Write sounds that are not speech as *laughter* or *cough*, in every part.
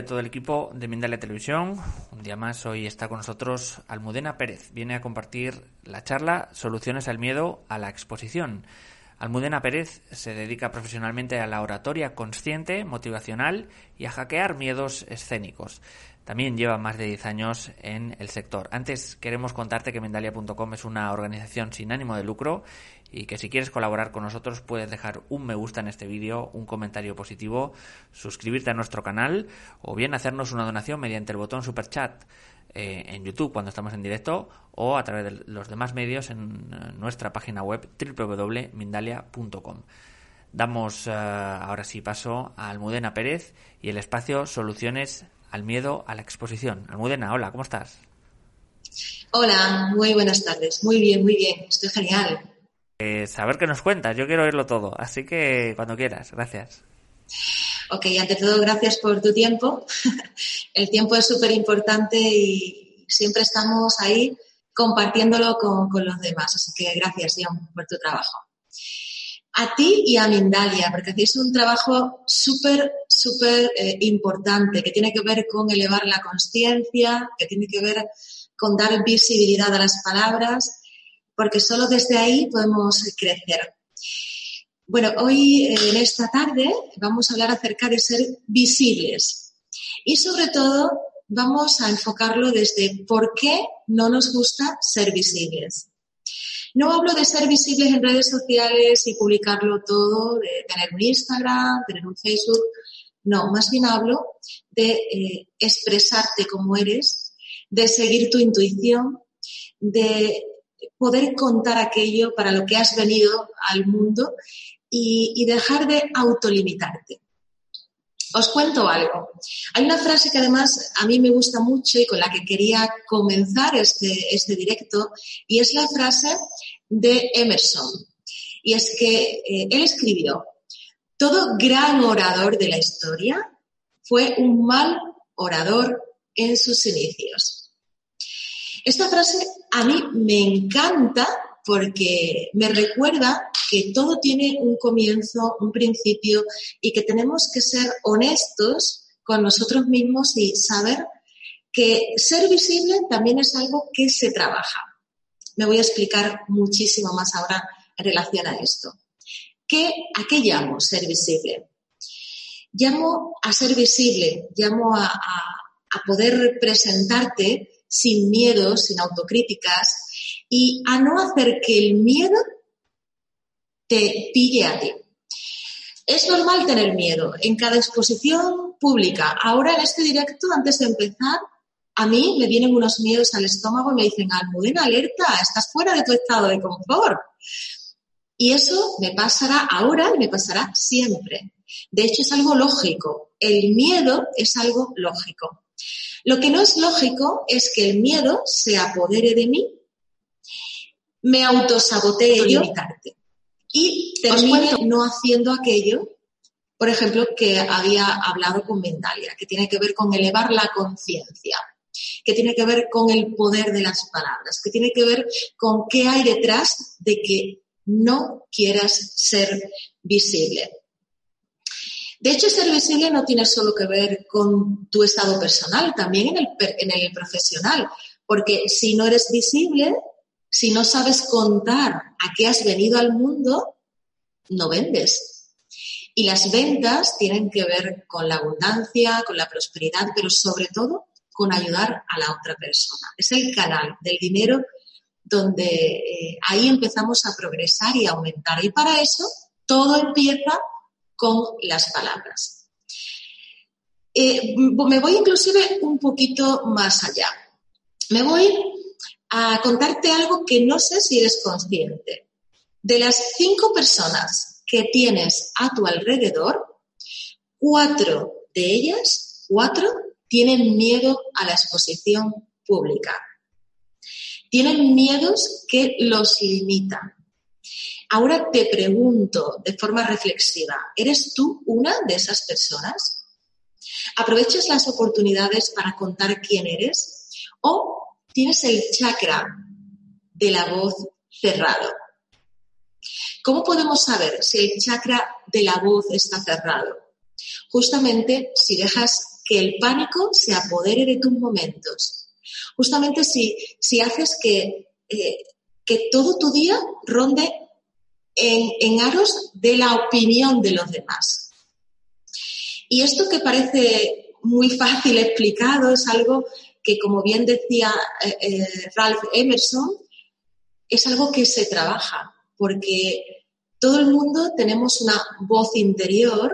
De todo el equipo de Mindalia Televisión. Un día más, hoy está con nosotros Almudena Pérez. Viene a compartir la charla Soluciones al miedo a la exposición. Almudena Pérez se dedica profesionalmente a la oratoria consciente, motivacional y a hackear miedos escénicos. También lleva más de 10 años en el sector. Antes queremos contarte que Mendalia.com es una organización sin ánimo de lucro y que si quieres colaborar con nosotros puedes dejar un me gusta en este vídeo, un comentario positivo, suscribirte a nuestro canal o bien hacernos una donación mediante el botón super chat eh, en YouTube cuando estamos en directo o a través de los demás medios en eh, nuestra página web www.mindalia.com. Damos eh, ahora sí paso a Almudena Pérez y el espacio Soluciones al miedo a la exposición. Almudena, hola, ¿cómo estás? Hola, muy buenas tardes. Muy bien, muy bien. Estoy genial. Eh, saber qué nos cuentas, yo quiero oírlo todo, así que cuando quieras, gracias. Ok, ante todo, gracias por tu tiempo. *laughs* El tiempo es súper importante y siempre estamos ahí compartiéndolo con, con, los demás. Así que gracias, John, por tu trabajo. A ti y a Mindalia, porque hacéis un trabajo súper, súper eh, importante que tiene que ver con elevar la conciencia, que tiene que ver con dar visibilidad a las palabras, porque solo desde ahí podemos crecer. Bueno, hoy en esta tarde vamos a hablar acerca de ser visibles y sobre todo vamos a enfocarlo desde por qué no nos gusta ser visibles. No hablo de ser visibles en redes sociales y publicarlo todo, de tener un Instagram, tener un Facebook. No, más bien hablo de eh, expresarte como eres, de seguir tu intuición, de poder contar aquello para lo que has venido al mundo y, y dejar de autolimitarte. Os cuento algo. Hay una frase que además a mí me gusta mucho y con la que quería comenzar este, este directo y es la frase de Emerson. Y es que eh, él escribió, todo gran orador de la historia fue un mal orador en sus inicios. Esta frase a mí me encanta porque me recuerda que todo tiene un comienzo, un principio y que tenemos que ser honestos con nosotros mismos y saber que ser visible también es algo que se trabaja. Me voy a explicar muchísimo más ahora en relación a esto. ¿Qué, ¿A qué llamo ser visible? Llamo a ser visible, llamo a, a, a poder presentarte sin miedo, sin autocríticas, y a no hacer que el miedo te pille a ti. Es normal tener miedo en cada exposición pública. Ahora en este directo, antes de empezar, a mí me vienen unos miedos al estómago y me dicen, Almudena, alerta, estás fuera de tu estado de confort. Y eso me pasará ahora y me pasará siempre. De hecho, es algo lógico. el miedo es algo lógico. Lo que no es lógico es que el miedo se apodere de mí, me autosabotee limitarte y termine no haciendo aquello, por ejemplo, que había hablado con Mendalia, que tiene que ver con elevar la conciencia, que tiene que ver con el poder de las palabras, que tiene que ver con qué hay detrás de que no quieras ser visible. De hecho, ser visible no tiene solo que ver con tu estado personal, también en el, en el profesional, porque si no eres visible, si no sabes contar a qué has venido al mundo, no vendes. Y las ventas tienen que ver con la abundancia, con la prosperidad, pero sobre todo con ayudar a la otra persona. Es el canal del dinero donde eh, ahí empezamos a progresar y a aumentar. Y para eso todo empieza con las palabras. Eh, me voy inclusive un poquito más allá. Me voy a contarte algo que no sé si eres consciente. De las cinco personas que tienes a tu alrededor, cuatro de ellas, cuatro, tienen miedo a la exposición pública. Tienen miedos que los limitan. Ahora te pregunto de forma reflexiva, ¿eres tú una de esas personas? ¿Aprovechas las oportunidades para contar quién eres? ¿O tienes el chakra de la voz cerrado? ¿Cómo podemos saber si el chakra de la voz está cerrado? Justamente si dejas que el pánico se apodere de tus momentos. Justamente si, si haces que, eh, que todo tu día ronde en, aros de la opinión de los demás. Y esto que parece muy fácil explicado es algo que, como bien decía eh, eh, Ralph Emerson, es algo que se trabaja, porque todo el mundo tenemos una voz interior.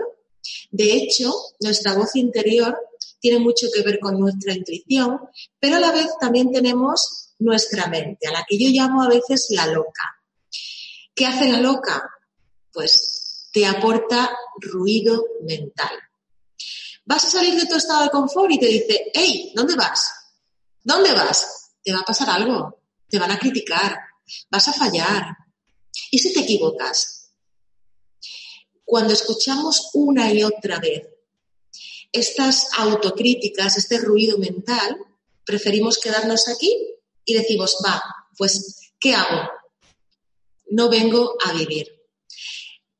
De hecho, nuestra voz interior tiene mucho que ver con nuestra intuición, pero a la vez también tenemos nuestra mente, a la que yo llamo a veces la loca. ¿Qué hace la loca? Pues te aporta ruido mental. Vas a salir de tu estado de confort y te dice, hey, ¿dónde vas? ¿Dónde vas? Te va a pasar algo, te van a criticar, vas a fallar. ¿Y si te equivocas? Cuando escuchamos una y otra vez estas autocríticas, este ruido mental, preferimos quedarnos aquí y decimos, va, pues, ¿qué hago? no vengo a vivir.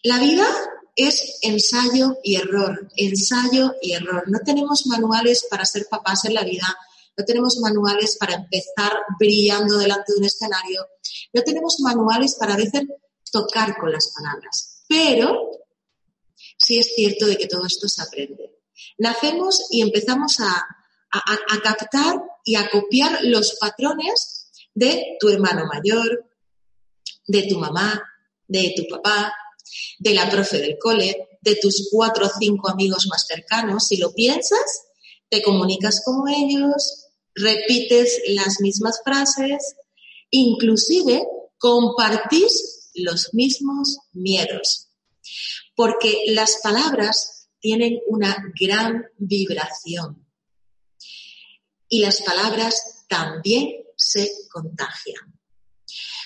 La vida es ensayo y error, ensayo y error. No tenemos manuales para ser papás en la vida, no tenemos manuales para empezar brillando delante de un escenario, no tenemos manuales para a veces tocar con las palabras. Pero sí es cierto de que todo esto se aprende. Nacemos y empezamos a, a captar y a copiar los patrones de tu hermano mayor, de tu mamá, de tu papá, de la profe del cole, de tus cuatro o cinco amigos más cercanos. Si lo piensas, te comunicas con ellos, repites las mismas frases, inclusive compartís los mismos miedos. Porque las palabras tienen una gran vibración. Y las palabras también se contagian.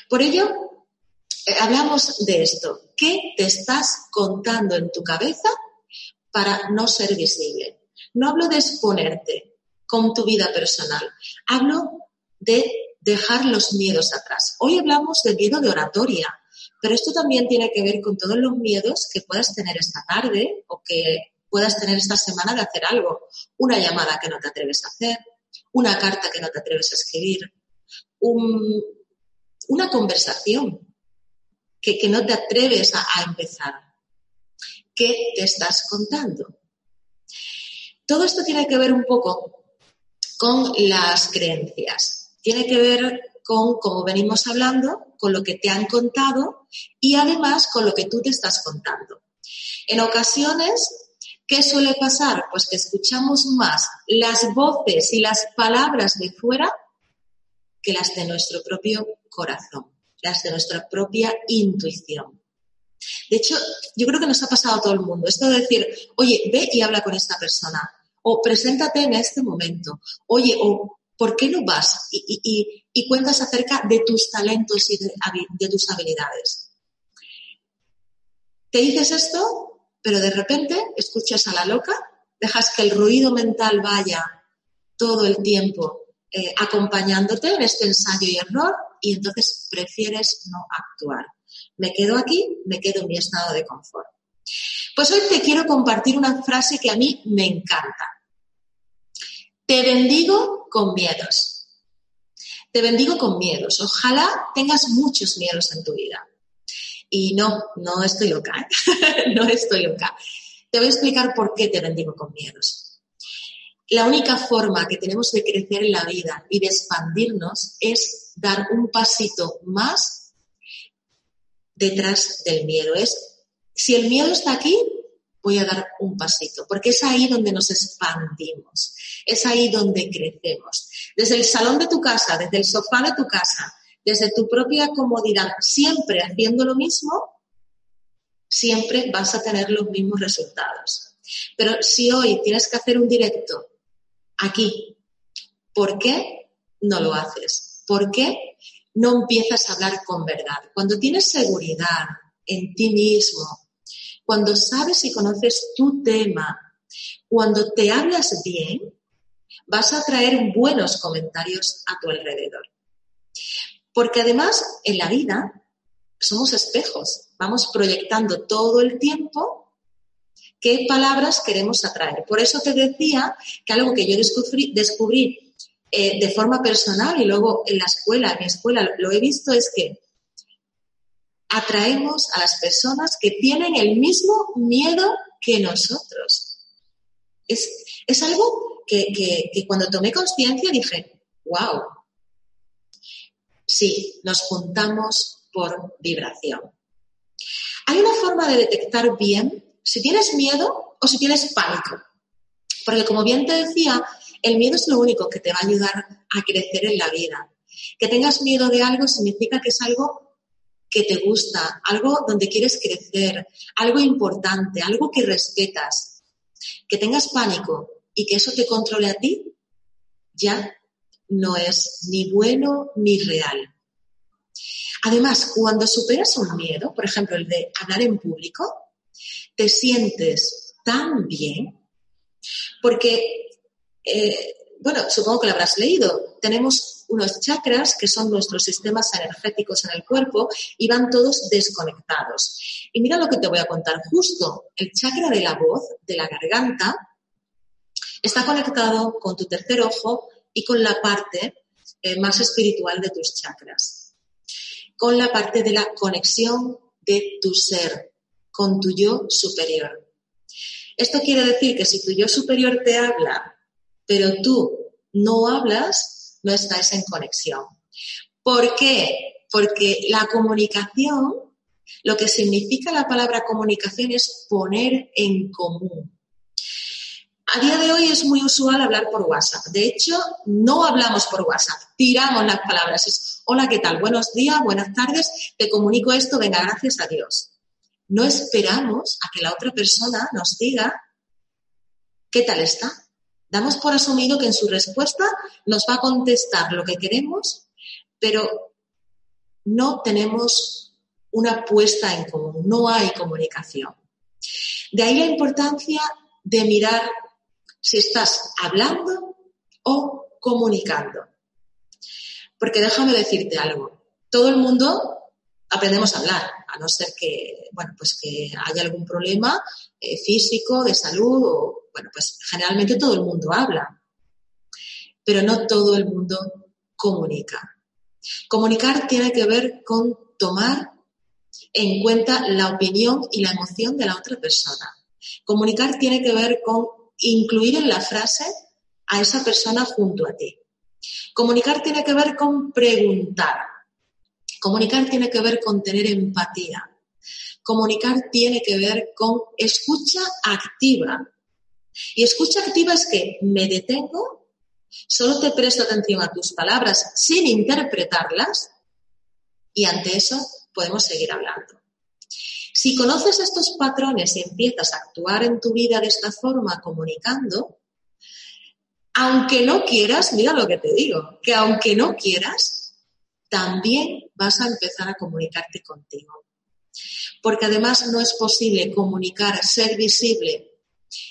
Por ello, eh, hablamos de esto. ¿Qué te estás contando en tu cabeza para no ser visible? No hablo de exponerte con tu vida personal. Hablo de dejar los miedos atrás. Hoy hablamos del miedo de oratoria, pero esto también tiene que ver con todos los miedos que puedas tener esta tarde o que puedas tener esta semana de hacer algo. Una llamada que no te atreves a hacer, una carta que no te atreves a escribir, una conversación que, no te atreves a, empezar. ¿Qué te estás contando? Todo esto tiene que ver un poco con las creencias. Tiene que ver con, como venimos hablando, con lo que te han contado y además con lo que tú te estás contando. En ocasiones, ¿qué suele pasar? Pues que escuchamos más las voces y las palabras de fuera que las de nuestro propio corazón las de nuestra propia intuición. De hecho, yo creo que nos ha pasado a todo el mundo. Esto de decir, oye, ve y habla con esta persona. O preséntate en este momento. Oye, o ¿por qué no vas? Y, cuentas acerca de tus talentos y de tus habilidades. Te dices esto, pero de repente escuchas a la loca, dejas que el ruido mental vaya todo el tiempo eh, acompañándote en este ensayo y error y entonces prefieres no actuar. Me quedo aquí, me quedo en mi estado de confort. Pues hoy te quiero compartir una frase que a mí me encanta. Te bendigo con miedos. Te bendigo con miedos. Ojalá tengas muchos miedos en tu vida. Y no, no estoy loca, ¿eh? *laughs* no estoy loca. Te voy a explicar por qué te bendigo con miedos. La única forma que tenemos de crecer en la vida y de expandirnos es dar un pasito más detrás del miedo. Es, si el miedo está aquí, voy a dar un pasito, porque es ahí donde nos expandimos, es ahí donde crecemos. Desde el salón de tu casa, desde el sofá de tu casa, desde tu propia comodidad, siempre haciendo lo mismo, siempre vas a tener los mismos resultados. Pero si hoy tienes que hacer un directo aquí, ¿por qué no lo haces? ¿Por qué no empiezas a hablar con verdad? Cuando tienes seguridad en ti mismo, cuando sabes y conoces tu tema, cuando te hablas bien, vas a traer buenos comentarios a tu alrededor. Porque además, en la vida, somos espejos. Vamos proyectando todo el tiempo qué palabras queremos atraer. Por eso te decía que algo que yo descubrí, eh, de forma personal y luego en la escuela, en mi escuela lo he visto, es que atraemos a las personas que tienen el mismo miedo que nosotros. Es, algo que, que cuando tomé conciencia dije, wow, Sí, nos juntamos por vibración. Hay una forma de detectar bien si tienes miedo o si tienes pánico. Porque como bien te decía, el miedo es lo único que te va a ayudar a crecer en la vida. Que tengas miedo de algo significa que es algo que te gusta, algo donde quieres crecer, algo importante, algo que respetas. Que tengas pánico y que eso te controle a ti, ya no es ni bueno ni real. Además, cuando superas un miedo, por ejemplo, el de hablar en público, te sientes tan bien porque, eh, bueno, supongo que lo habrás leído, tenemos unos chakras que son nuestros sistemas energéticos en el cuerpo y van todos desconectados. Y mira lo que te voy a contar, justo el chakra de la voz, de la garganta, está conectado con tu tercer ojo y con la parte eh, más espiritual de tus chakras, con la parte de la conexión de tu ser, con tu yo superior. Esto quiere decir que si tu yo superior te habla, pero tú no hablas, no estáis en conexión. ¿Por qué? Porque la comunicación, lo que significa la palabra comunicación es poner en común. A día de hoy es muy usual hablar por WhatsApp. De hecho, no hablamos por WhatsApp, tiramos las palabras. Hola, ¿qué tal? Buenos días, buenas tardes, te comunico esto, venga, gracias a Dios. No esperamos a que la otra persona nos diga qué tal está. Damos por asumido que en su respuesta nos va a contestar lo que queremos, pero no tenemos una puesta en común, no hay comunicación. De ahí la importancia de mirar si estás hablando o comunicando. Porque déjame decirte algo, todo el mundo aprendemos a hablar, a no ser que, bueno, pues que haya algún problema eh, físico, de salud, o, bueno, pues generalmente todo el mundo habla, pero no todo el mundo comunica. Comunicar tiene que ver con tomar en cuenta la opinión y la emoción de la otra persona. Comunicar tiene que ver con incluir en la frase a esa persona junto a ti. Comunicar tiene que ver con preguntar. Comunicar tiene que ver con tener empatía. Comunicar tiene que ver con escucha activa. Y escucha activa es que me detengo, solo te presto atención a tus palabras sin interpretarlas y ante eso podemos seguir hablando. Si conoces estos patrones y empiezas a actuar en tu vida de esta forma, comunicando, aunque no quieras, mira lo que te digo, que aunque no quieras, también vas a empezar a comunicarte contigo. Porque además no es posible comunicar, ser visible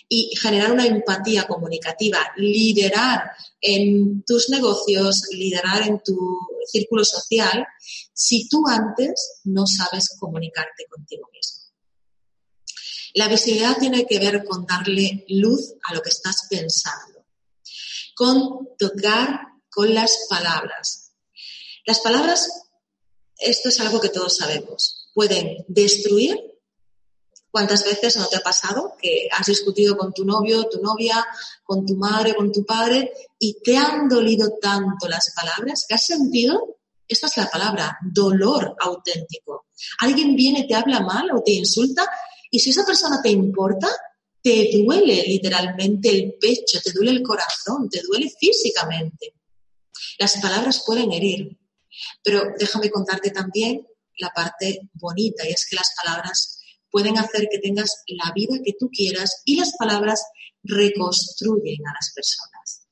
y generar una empatía comunicativa, liderar en tus negocios, liderar en tu círculo social, si tú antes no sabes comunicarte contigo mismo. La visibilidad tiene que ver con darle luz a lo que estás pensando, con tocar con las palabras. Las palabras, esto es algo que todos sabemos, pueden destruir ¿Cuántas veces no te ha pasado que has discutido con tu novio, tu novia, con tu madre, con tu padre y te han dolido tanto las palabras que has sentido, esta es la palabra, dolor auténtico? Alguien viene, te habla mal o te insulta y si esa persona te importa, te duele literalmente el pecho, te duele el corazón, te duele físicamente. Las palabras pueden herir, pero déjame contarte también la parte bonita y es que las palabras pueden hacer que tengas la vida que tú quieras y las palabras reconstruyen a las personas.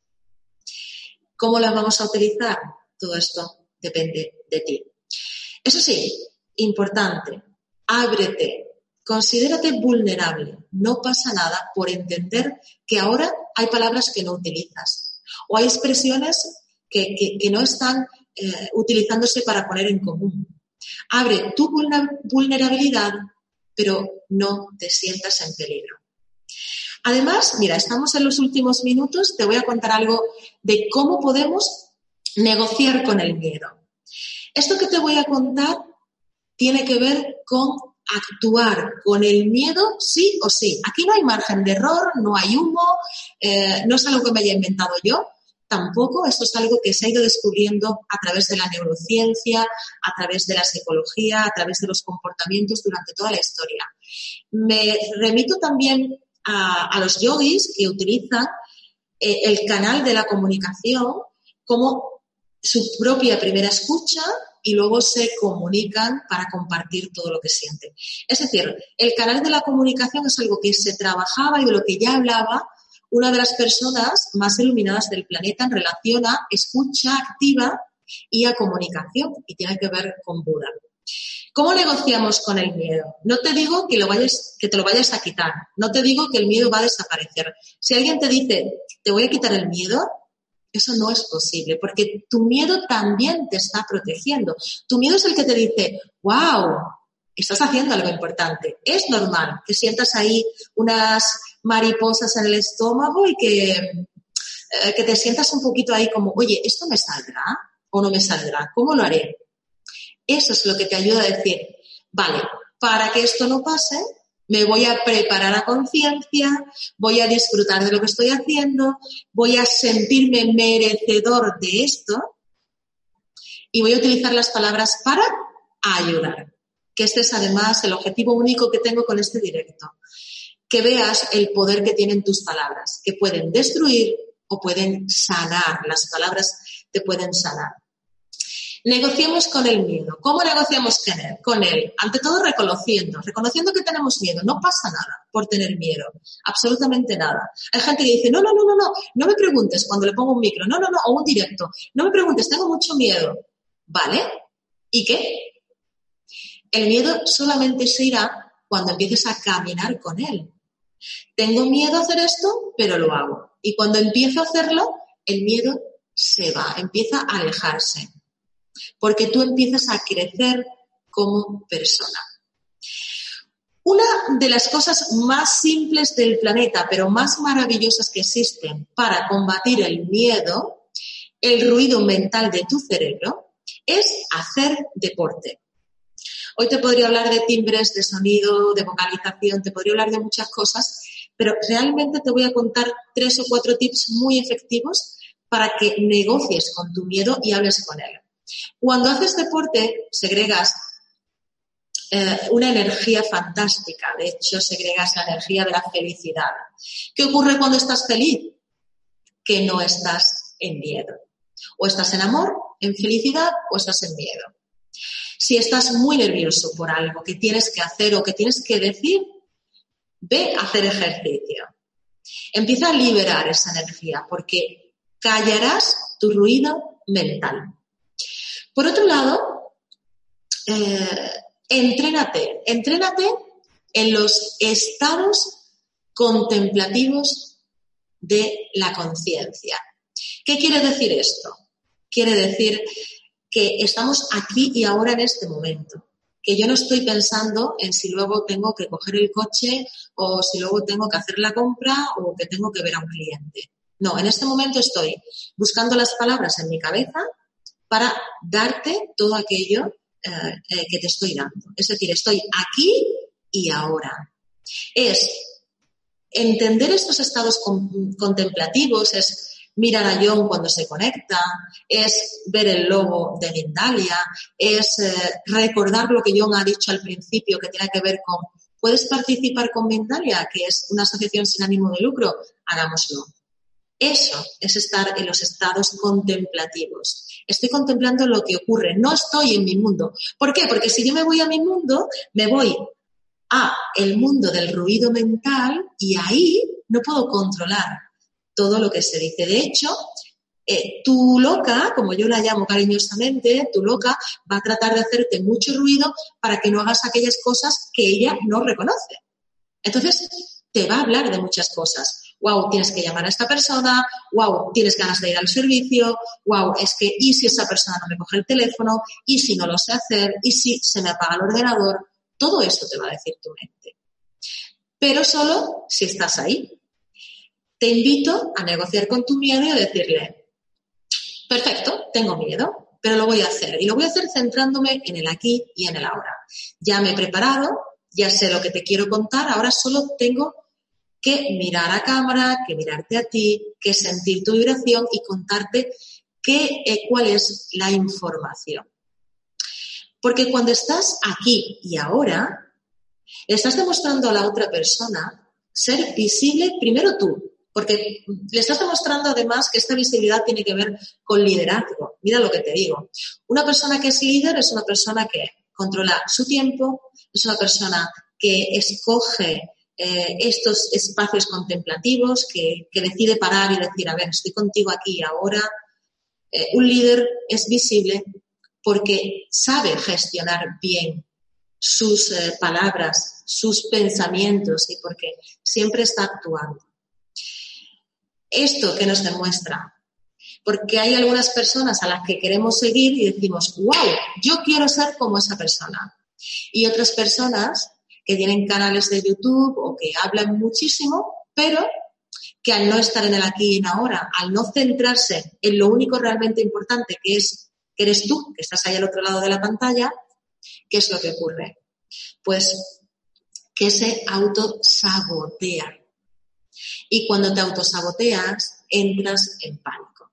¿Cómo las vamos a utilizar? Todo esto depende de ti. Eso sí, importante, ábrete, considérate vulnerable. No pasa nada por entender que ahora hay palabras que no utilizas o hay expresiones que, no están eh, utilizándose para poner en común. Abre tu vulnerabilidad pero no te sientas en peligro. Además, mira, estamos en los últimos minutos, te voy a contar algo de cómo podemos negociar con el miedo. Esto que te voy a contar tiene que ver con actuar con el miedo sí o sí. Aquí no hay margen de error, no hay humo, eh, no es algo que me haya inventado yo, tampoco. Esto es algo que se ha ido descubriendo a través de la neurociencia, a través de la psicología, a través de los comportamientos durante toda la historia. Me remito también a, los yogis que utilizan eh, el canal de la comunicación como su propia primera escucha y luego se comunican para compartir todo lo que sienten. Es decir, el canal de la comunicación es algo que se trabajaba y de lo que ya hablaba una de las personas más iluminadas del planeta en relación a escucha activa y a comunicación, y tiene que ver con Buda. ¿Cómo negociamos con el miedo? No te digo que, te lo vayas a quitar, no te digo que el miedo va a desaparecer. Si alguien te dice, te voy a quitar el miedo, eso no es posible, porque tu miedo también te está protegiendo. Tu miedo es el que te dice, wow, estás haciendo algo importante. Es normal que sientas ahí unas mariposas en el estómago y que, eh, que te sientas un poquito ahí como, oye, ¿esto me saldrá o no me saldrá? ¿Cómo lo haré? Eso es lo que te ayuda a decir, vale, para que esto no pase, me voy a preparar a conciencia, voy a disfrutar de lo que estoy haciendo, voy a sentirme merecedor de esto y voy a utilizar las palabras para ayudar, que este es además el objetivo único que tengo con este directo que veas el poder que tienen tus palabras, que pueden destruir o pueden sanar. Las palabras te pueden sanar. Negociemos con el miedo. ¿Cómo negociamos con él? Ante todo reconociendo, reconociendo que tenemos miedo. No pasa nada por tener miedo, absolutamente nada. Hay gente que dice, no, no, no, no, no, no me preguntes cuando le pongo un micro, no, no, no, o un directo, no me preguntes, tengo mucho miedo. ¿Vale? ¿Y qué? El miedo solamente se irá cuando empieces a caminar con él, tengo miedo a hacer esto, pero lo hago. Y cuando empiezo a hacerlo, el miedo se va, empieza a alejarse. Porque tú empiezas a crecer como persona. Una de las cosas más simples del planeta, pero más maravillosas que existen para combatir el miedo, el ruido mental de tu cerebro, es hacer deporte. Hoy te podría hablar de timbres, de sonido, de vocalización, te podría hablar de muchas cosas, pero realmente te voy a contar tres o cuatro tips muy efectivos para que negocies con tu miedo y hables con él. Cuando haces deporte, segregas eh, una energía fantástica. De hecho, segregas la energía de la felicidad. ¿Qué ocurre cuando estás feliz? Que no estás en miedo. O estás en amor, en felicidad, o estás en miedo. Si estás muy nervioso por algo que tienes que hacer o que tienes que decir, ve a hacer ejercicio. Empieza a liberar esa energía porque callarás tu ruido mental. Por otro lado, eh, entrénate, entrénate en los estados contemplativos de la conciencia. ¿Qué quiere decir esto? Quiere decir que estamos aquí y ahora en este momento, que yo no estoy pensando en si luego tengo que coger el coche o si luego tengo que hacer la compra o que tengo que ver a un cliente. No, en este momento estoy buscando las palabras en mi cabeza para darte todo aquello eh, eh, que te estoy dando. Es decir, estoy aquí y ahora. Es entender estos estados contemplativos, es mirar a John cuando se conecta, es ver el logo de Mindalia, es eh, recordar lo que John ha dicho al principio que tiene que ver con, ¿puedes participar con Mindalia, que es una asociación sin ánimo de lucro? Hagámoslo. Eso es estar en los estados contemplativos. Estoy contemplando lo que ocurre, no estoy en mi mundo. ¿Por qué? Porque si yo me voy a mi mundo, me voy a el mundo del ruido mental y ahí no puedo controlar todo lo que se dice. De hecho, eh, tu loca, como yo la llamo cariñosamente, tu loca va a tratar de hacerte mucho ruido para que no hagas aquellas cosas que ella no reconoce. Entonces, te va a hablar de muchas cosas. Wow, tienes que llamar a esta persona, wow, tienes ganas de ir al servicio, wow, es que, ¿y si esa persona no me coge el teléfono? ¿Y si no lo sé hacer? ¿Y si se me apaga el ordenador? Todo esto te va a decir tu mente. Pero solo si estás ahí, te invito a negociar con tu miedo y a decirle, perfecto, tengo miedo, pero lo voy a hacer. Y lo voy a hacer centrándome en el aquí y en el ahora. Ya me he preparado, ya sé lo que te quiero contar, ahora solo tengo que mirar a cámara, que mirarte a ti, que sentir tu vibración y contarte qué, eh, cuál es la información. Porque cuando estás aquí y ahora, estás demostrando a la otra persona ser visible primero tú, porque le estás demostrando además que esta visibilidad tiene que ver con liderazgo. Mira lo que te digo. Una persona que es líder es una persona que controla su tiempo, es una persona que escoge eh, estos espacios contemplativos, que, decide parar y decir, a ver, estoy contigo aquí y ahora. Eh, un líder es visible porque sabe gestionar bien sus eh, palabras, sus pensamientos y porque siempre está actuando esto que nos demuestra. Porque hay algunas personas a las que queremos seguir y decimos, wow, yo quiero ser como esa persona. Y otras personas que tienen canales de YouTube o que hablan muchísimo, pero que al no estar en el aquí y en ahora, al no centrarse en lo único realmente importante que es que eres tú, que estás ahí al otro lado de la pantalla, ¿qué es lo que ocurre? Pues que se autosabotea. Y cuando te autosaboteas, entras en pánico.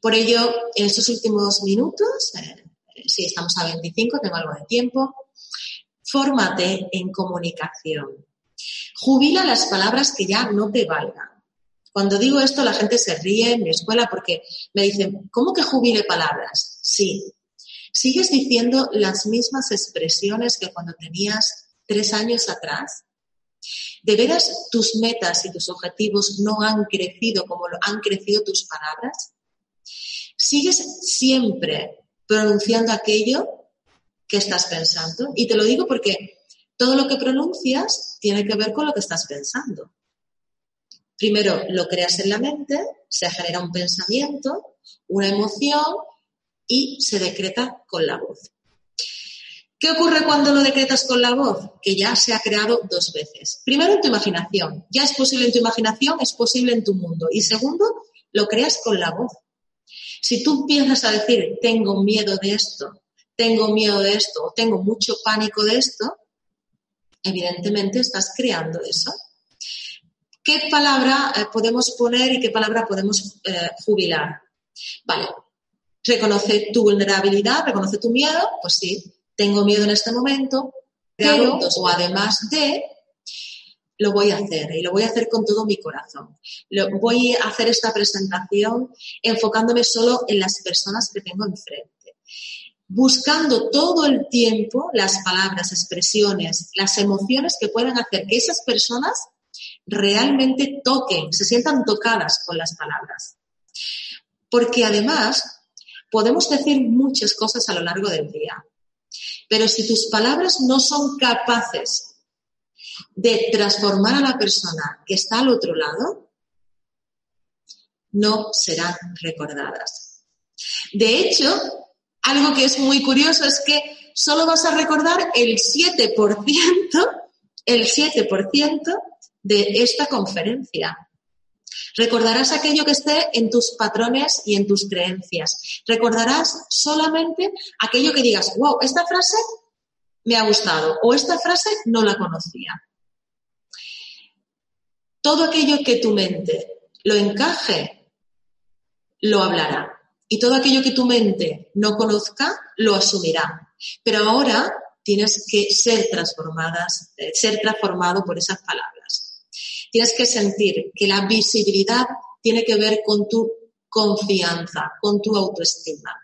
Por ello, en estos últimos minutos, eh, si estamos a 25, tengo algo de tiempo, fórmate en comunicación. Jubila las palabras que ya no te valgan. Cuando digo esto, la gente se ríe en mi escuela porque me dicen, ¿cómo que jubile palabras? Sí. ¿Sigues diciendo las mismas expresiones que cuando tenías tres años atrás? ¿De veras tus metas y tus objetivos no han crecido como han crecido tus palabras? ¿Sigues siempre pronunciando aquello que estás pensando? Y te lo digo porque todo lo que pronuncias tiene que ver con lo que estás pensando. Primero lo creas en la mente, se genera un pensamiento, una emoción y se decreta con la voz. ¿Qué ocurre cuando lo decretas con la voz? Que ya se ha creado dos veces. Primero en tu imaginación. Ya es posible en tu imaginación, es posible en tu mundo. Y segundo, lo creas con la voz. Si tú empiezas a decir, tengo miedo de esto, tengo miedo de esto o tengo mucho pánico de esto, evidentemente estás creando eso. ¿Qué palabra eh, podemos poner y qué palabra podemos eh, jubilar? Vale, reconoce tu vulnerabilidad, reconoce tu miedo, pues sí, tengo miedo en este momento, pero o además de, lo voy a hacer y lo voy a hacer con todo mi corazón. Lo, voy a hacer esta presentación enfocándome solo en las personas que tengo enfrente. buscando todo el tiempo las palabras, expresiones, las emociones que puedan hacer que esas personas realmente toquen, se sientan tocadas con las palabras. Porque además podemos decir muchas cosas a lo largo del día, pero si tus palabras no son capaces de transformar a la persona que está al otro lado, no serán recordadas. De hecho, algo que es muy curioso es que solo vas a recordar el 7%, el 7% de esta conferencia. Recordarás aquello que esté en tus patrones y en tus creencias. Recordarás solamente aquello que digas, wow, esta frase me ha gustado o esta frase no la conocía. Todo aquello que tu mente lo encaje, lo hablará y todo aquello que tu mente no conozca lo asumirá. Pero ahora tienes que ser transformadas, eh, ser transformado por esas palabras. Tienes que sentir que la visibilidad tiene que ver con tu confianza, con tu autoestima.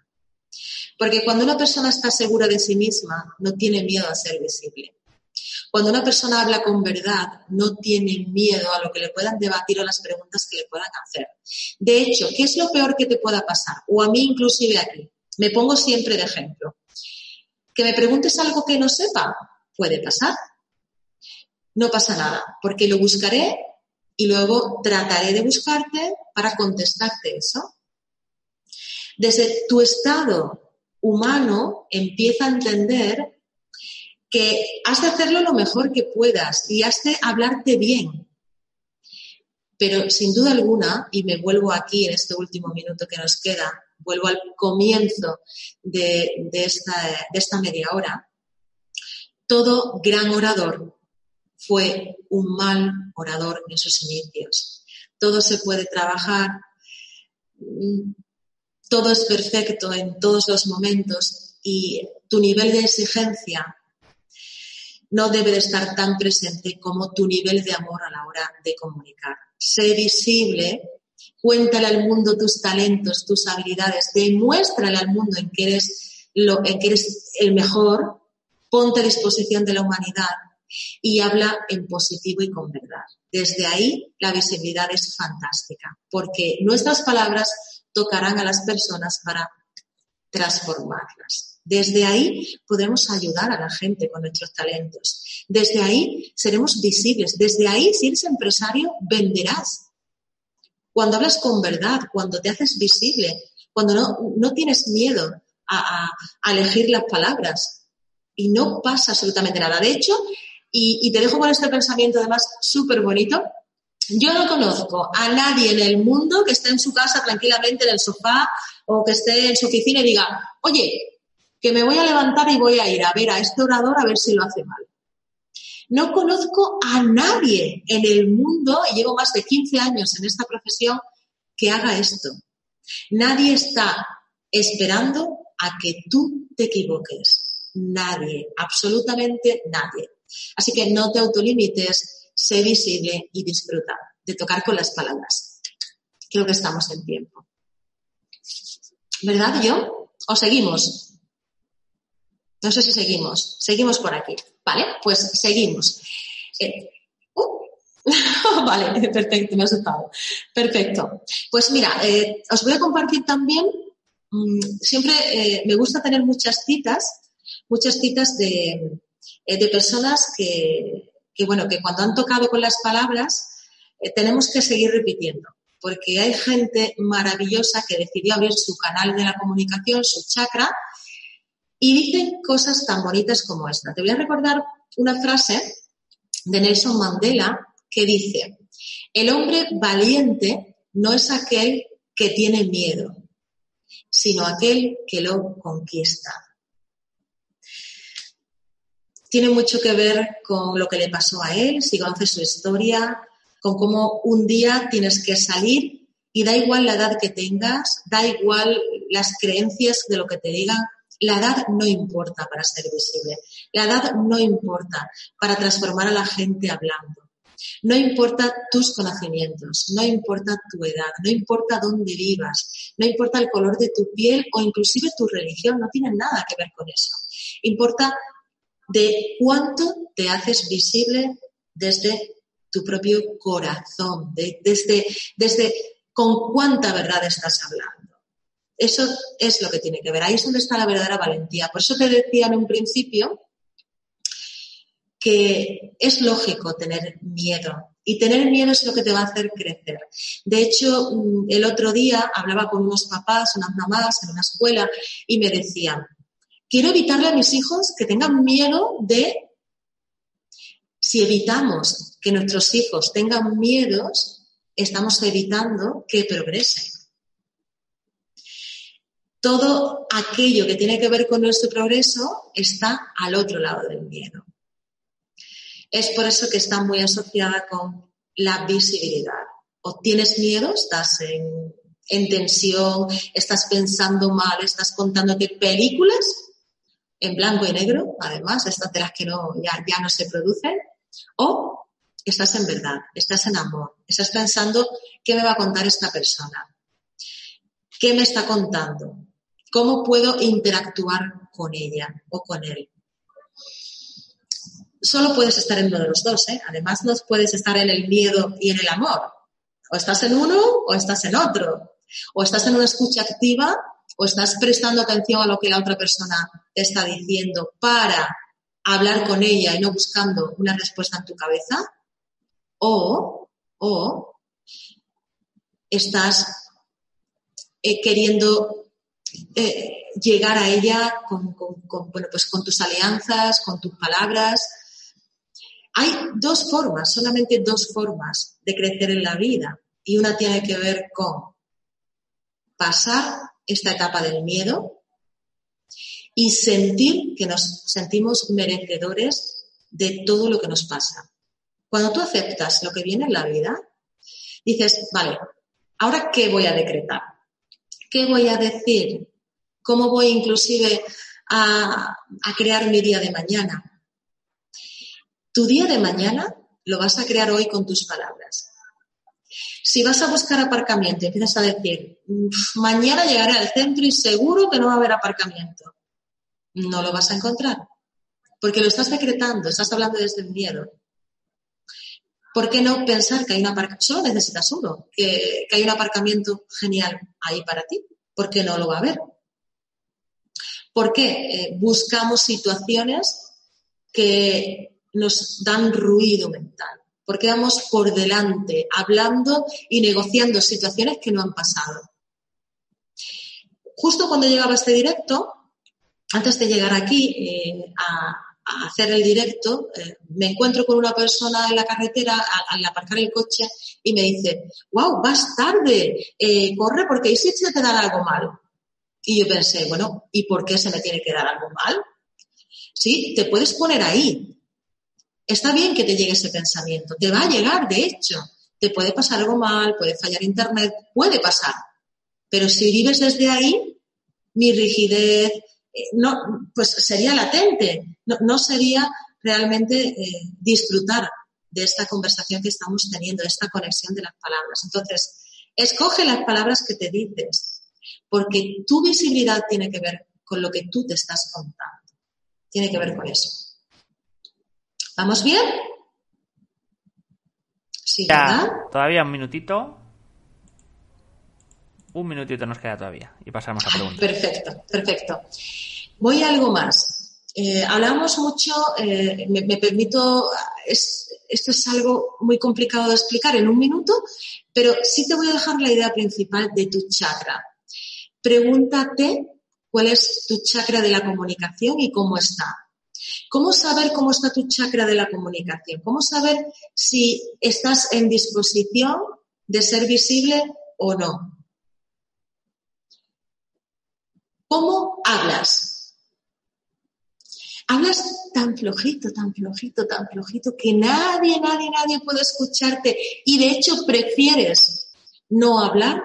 Porque cuando una persona está segura de sí misma, no tiene miedo a ser visible. Cuando una persona habla con verdad, no tiene miedo a lo que le puedan debatir o las preguntas que le puedan hacer. De hecho, ¿qué es lo peor que te pueda pasar? O a mí inclusive aquí. Me pongo siempre de ejemplo. Que me preguntes algo que no sepa, puede pasar. No pasa nada, porque lo buscaré y luego trataré de buscarte para contestarte eso. Desde tu estado humano empieza a entender que has de hacerlo lo mejor que puedas y has de hablarte bien. Pero sin duda alguna, y me vuelvo aquí en este último minuto que nos queda, vuelvo al comienzo de, esta, media hora, todo gran orador fue un mal orador en sus inicios. Todo se puede trabajar, todo es perfecto en todos los momentos y tu nivel de exigencia no debe de estar tan presente como tu nivel de amor a la hora de comunicar. Sé visible, cuéntale al mundo tus talentos, tus habilidades, demuéstrale al mundo en que eres, en que eres el mejor, ponte a disposición de la humanidad y habla en positivo y con verdad. Desde ahí la visibilidad es fantástica, porque nuestras palabras tocarán a las personas para transformarlas. Desde ahí podremos ayudar a la gente con nuestros talentos. Desde ahí seremos visibles. Desde ahí, si eres empresario, venderás. Cuando hablas con verdad, cuando te haces visible, cuando no, tienes miedo a, elegir las palabras y no pasa absolutamente nada. De hecho, y, te dejo con este pensamiento además súper bonito, yo no conozco a nadie en el mundo que esté en su casa tranquilamente en el sofá o que esté en su oficina y diga, oye, que me voy a levantar y voy a ir a ver a este orador a ver si lo hace mal. No conozco a nadie en el mundo, y llevo más de 15 años en esta profesión, que haga esto. Nadie está esperando a que tú te equivoques. Nadie, absolutamente nadie. Así que no te autolimites, sé visible y disfruta de tocar con las palabras. Creo que estamos en tiempo. ¿Verdad, yo? ¿O seguimos? No sé si seguimos. Seguimos por aquí. ¿Vale? Pues seguimos. Eh, uh, *laughs* vale, perfecto, me ha asustado. Perfecto. Pues mira, eh, os voy a compartir también, mm, siempre eh, me gusta tener muchas citas, muchas citas de, de personas que, que, bueno, que cuando han tocado con las palabras, tenemos que seguir repitiendo porque hay gente maravillosa que decidió abrir su canal de la comunicación, su chakra, y dicen cosas tan bonitas como esta. Te voy a recordar una frase de Nelson Mandela que dice, el hombre valiente no es aquel que tiene miedo, sino aquel que lo conquista. Tiene mucho que ver con lo que le pasó a él, si conoces su historia, con cómo un día tienes que salir y da igual la edad que tengas, da igual las creencias de lo que te digan, la edad no importa para ser visible. La edad no importa para transformar a la gente hablando. No importa tus conocimientos, no importa tu edad, no importa dónde vivas, no importa el color de tu piel o inclusive tu religión, no tiene nada que ver con eso. Importa de cuánto te haces visible desde tu propio corazón, desde, desde con cuánta verdad estás hablando. Eso es lo que tiene que ver. Ahí es donde está la verdadera valentía. Por eso te decía en un principio que es lógico tener miedo. Y tener miedo es lo que te va a hacer crecer. De hecho, mm, el otro día hablaba con unos papás, unas mamás en una escuela y me decían, quiero evitarle a mis hijos que tengan miedo de, si evitamos que nuestros hijos tengan miedos, estamos evitando que progresen. Todo aquello que tiene que ver con nuestro progreso está al otro lado del miedo. Es por eso que está muy asociada con la visibilidad. O tienes miedo, estás en, tensión, estás pensando mal, estás contándote películas en blanco y negro, además, estas de las que no, ya, ya no se producen, o estás en verdad, estás en amor, estás pensando qué me va a contar esta persona, qué me está contando, cómo puedo interactuar con ella o con él solo puedes estar en uno de los dos, ¿eh? Además, no puedes estar en el miedo y en el amor. O estás en uno o estás en otro. O estás en una escucha activa o estás prestando atención a lo que la otra persona te está diciendo para hablar con ella y no buscando una respuesta en tu cabeza. O, o estás eh, queriendo eh, llegar a ella con, bueno, pues con tus alianzas, con tus palabras, hay dos formas, solamente dos formas de crecer en la vida y una tiene que ver con pasar esta etapa del miedo y sentir que nos sentimos merecedores de todo lo que nos pasa. Cuando tú aceptas lo que viene en la vida, dices, vale, ¿ahora qué voy a decretar? ¿Qué voy a decir? ¿Cómo voy inclusive a, a crear mi día de mañana? Tu día de mañana lo vas a crear hoy con tus palabras. Si vas a buscar aparcamiento y empiezas a decir, mañana llegaré al centro y seguro que no va a haber aparcamiento, no lo vas a encontrar. Porque lo estás decretando, estás hablando desde el miedo. ¿Por qué no pensar que hay un aparcamiento? Solo necesitas uno, que, hay un aparcamiento genial ahí para ti. ¿Por qué no lo va a haber? ¿Por qué eh, buscamos situaciones que nos dan ruido mental, porque vamos por delante hablando y negociando situaciones que no han pasado. Justo cuando llegaba este directo, antes de llegar aquí eh, a, hacer el directo, eh, me encuentro con una persona en la carretera al, aparcar el coche y me dice, wow, vas tarde, eh, corre porque ahí sí se te da algo mal. Y yo pensé, bueno, ¿y por qué se me tiene que dar algo mal? Sí, te puedes poner ahí, Está bien que te llegue ese pensamiento, te va a llegar, de hecho. Te puede pasar algo mal, puede fallar internet, puede pasar. Pero si vives desde ahí, mi rigidez, eh, no, pues sería latente, no, sería realmente eh, disfrutar de esta conversación que estamos teniendo, de esta conexión de las palabras. Entonces, escoge las palabras que te dices, porque tu visibilidad tiene que ver con lo que tú te estás contando. Tiene que ver con eso. ¿Vamos bien? Sí, ¿verdad? Todavía un minutito. Un minutito nos queda todavía y pasamos a preguntas. Perfecto, perfecto. Voy a algo más. Eh, hablamos mucho, eh, me, permito, esto es algo muy complicado de explicar en un minuto, pero sí te voy a dejar la idea principal de tu chakra. Pregúntate cuál es tu chakra de la comunicación y cómo está. ¿Cómo saber cómo está tu chakra de la comunicación? ¿Cómo saber si estás en disposición de ser visible o no? ¿Cómo hablas? Hablas tan flojito, tan flojito, tan flojito que nadie, nadie, nadie puede escucharte y de hecho prefieres no hablar.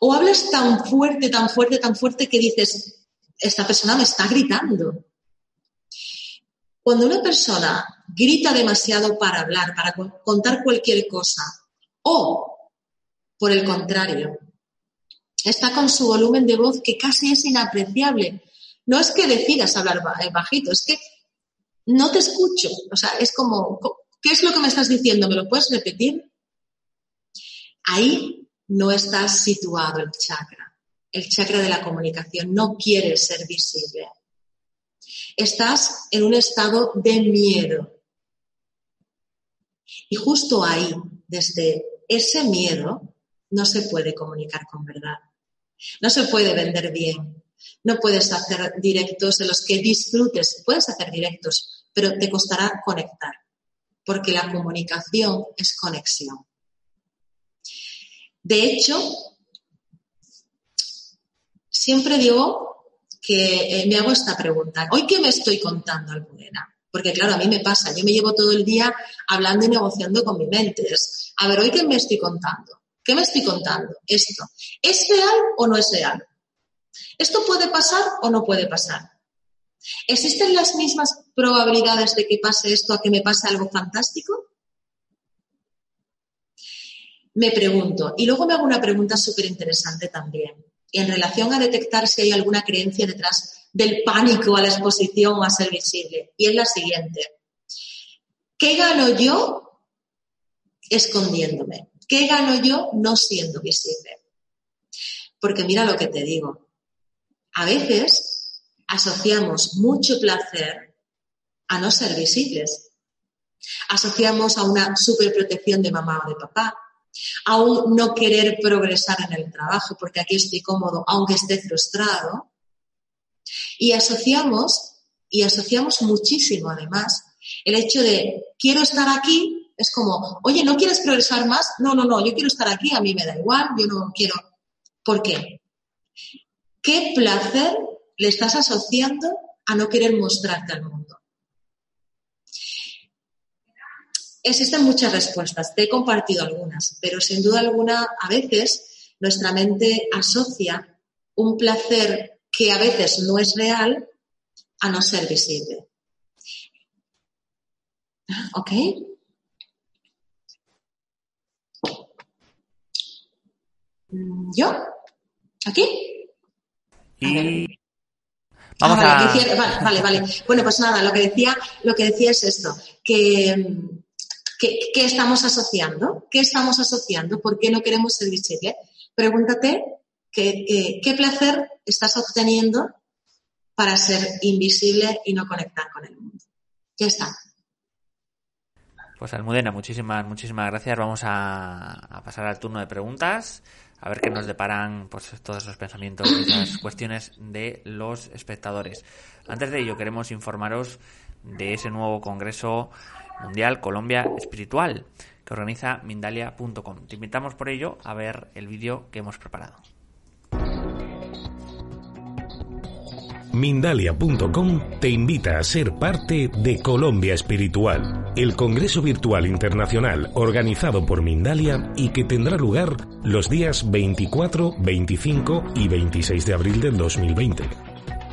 O hablas tan fuerte, tan fuerte, tan fuerte que dices, esta persona me está gritando. Cuando una persona grita demasiado para hablar, para contar cualquier cosa. O, por el contrario, está con su volumen de voz que casi es inapreciable. No es que decidas hablar eh, bajito, es que no te escucho. O sea, es como, ¿qué es lo que me estás diciendo? ¿Me lo puedes repetir? Ahí no estás situado el chakra. El chakra de la comunicación no quiere ser visible. Estás en un estado de miedo. Y justo ahí, desde ese miedo, no se puede comunicar con verdad. No se puede vender bien. No puedes hacer directos en los que disfrutes. Puedes hacer directos, pero te costará conectar, porque la comunicación es conexión. De hecho, siempre digo que eh, me hago esta pregunta. ¿Hoy qué me estoy contando, Almudena? Porque claro, a mí me pasa, yo me llevo todo el día hablando y negociando con mi mente. a ver, ¿hoy qué me estoy contando? ¿Qué me estoy contando? Esto. ¿Es real o no es real? ¿Esto puede pasar o no puede pasar? ¿Existen las mismas probabilidades de que pase esto a que me pase algo fantástico? Me pregunto, y luego me hago una pregunta súper interesante también, en relación a detectar si hay alguna creencia detrás del pánico a la exposición o a ser visible, y es la siguiente. ¿Qué gano yo escondiéndome? ¿Qué gano yo no siendo visible? Porque mira lo que te digo. A veces asociamos mucho placer a no ser visibles. Asociamos a una superprotección de mamá o de papá. A un no querer progresar en el trabajo porque aquí estoy cómodo aunque esté frustrado. Y asociamos, y asociamos muchísimo además, el hecho de quiero estar aquí es como, oye, ¿no quieres progresar más? No, no, no, yo quiero estar aquí, a mí me da igual, yo no quiero. ¿Por qué? ¿Qué placer le estás asociando a no querer mostrarte al mundo? Existen muchas respuestas, te he compartido algunas, pero sin duda alguna, a veces nuestra mente asocia un placer que a veces no es real a no ser visible. ¿Ok? Mm, ¿Yo? ¿Aquí? Y... Vamos ah, a... vale, vale, Bueno, pues nada, lo que decía, lo que decía es esto, que, ¿qué estamos asociando? ¿Qué estamos asociando? ¿Por qué no queremos ser visible? Pregúntate qué, qué placer estás obteniendo para ser invisible y no conectar con el mundo. Ya está. Pues Almudena, muchísimas, muchísimas gracias. Vamos a, pasar al turno de preguntas, a ver qué nos deparan pues, todos esos pensamientos y esas *clears throat* cuestiones de los espectadores. Antes de ello, queremos informaros de ese nuevo Congreso Mundial Colombia Espiritual que organiza Mindalia.com. Te invitamos por ello a ver el vídeo que hemos preparado. Mindalia.com te invita a ser parte de Colombia Espiritual, el Congreso Virtual Internacional organizado por Mindalia y que tendrá lugar los días 24, 25 y 26 de abril del 2020.